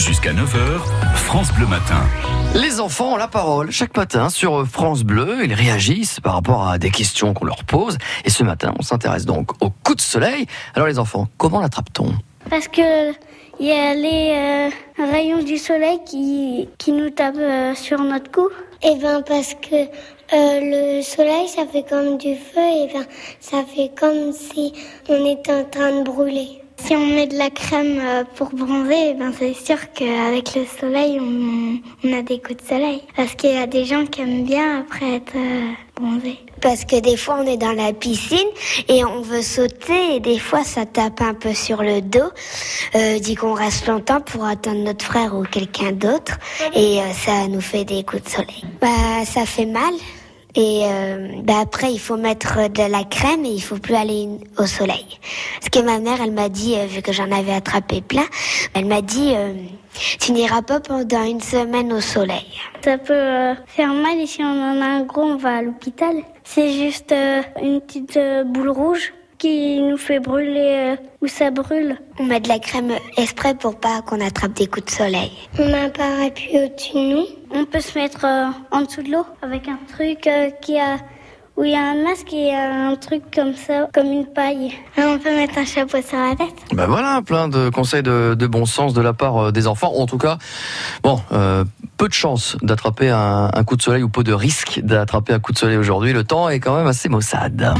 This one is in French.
Jusqu'à 9h, France Bleu Matin. Les enfants ont la parole chaque matin sur France Bleu. Ils réagissent par rapport à des questions qu'on leur pose. Et ce matin, on s'intéresse donc au coup de soleil. Alors les enfants, comment l'attrape-t-on? Parce que il y a les euh, rayons du soleil qui, qui nous tapent euh, sur notre cou. Eh ben parce que euh, le soleil, ça fait comme du feu, et ben ça fait comme si on était en train de brûler. Si on met de la crème euh, pour bronzer, eh ben c'est sûr qu'avec le soleil, on, on, a des coups de soleil. Parce qu'il y a des gens qui aiment bien après être euh, bronzés. Parce que des fois, on est dans la piscine et on veut sauter et des fois, ça tape un peu sur le dos. Euh, dit qu'on reste longtemps pour attendre notre frère ou quelqu'un d'autre et euh, ça nous fait des coups de soleil. Bah, ça fait mal. Et euh, bah après, il faut mettre de la crème et il faut plus aller au soleil. Parce que ma mère, elle m'a dit, euh, vu que j'en avais attrapé plein, elle m'a dit, euh, tu n'iras pas pendant une semaine au soleil. Ça peut euh, faire mal et si on en a un gros, on va à l'hôpital. C'est juste euh, une petite boule rouge qui nous fait brûler où ça brûle. On met de la crème exprès pour pas qu'on attrape des coups de soleil. On a un parapluie au-dessus de nous. On peut se mettre euh, en dessous de l'eau avec un truc euh, qui a où il y a un masque et un truc comme ça, comme une paille. Et on peut mettre un chapeau sur la tête. Ben voilà, plein de conseils de, de bon sens de la part euh, des enfants. En tout cas, bon, euh, peu de chance d'attraper un, un coup de soleil ou peu de risque d'attraper un coup de soleil aujourd'hui. Le temps est quand même assez maussade.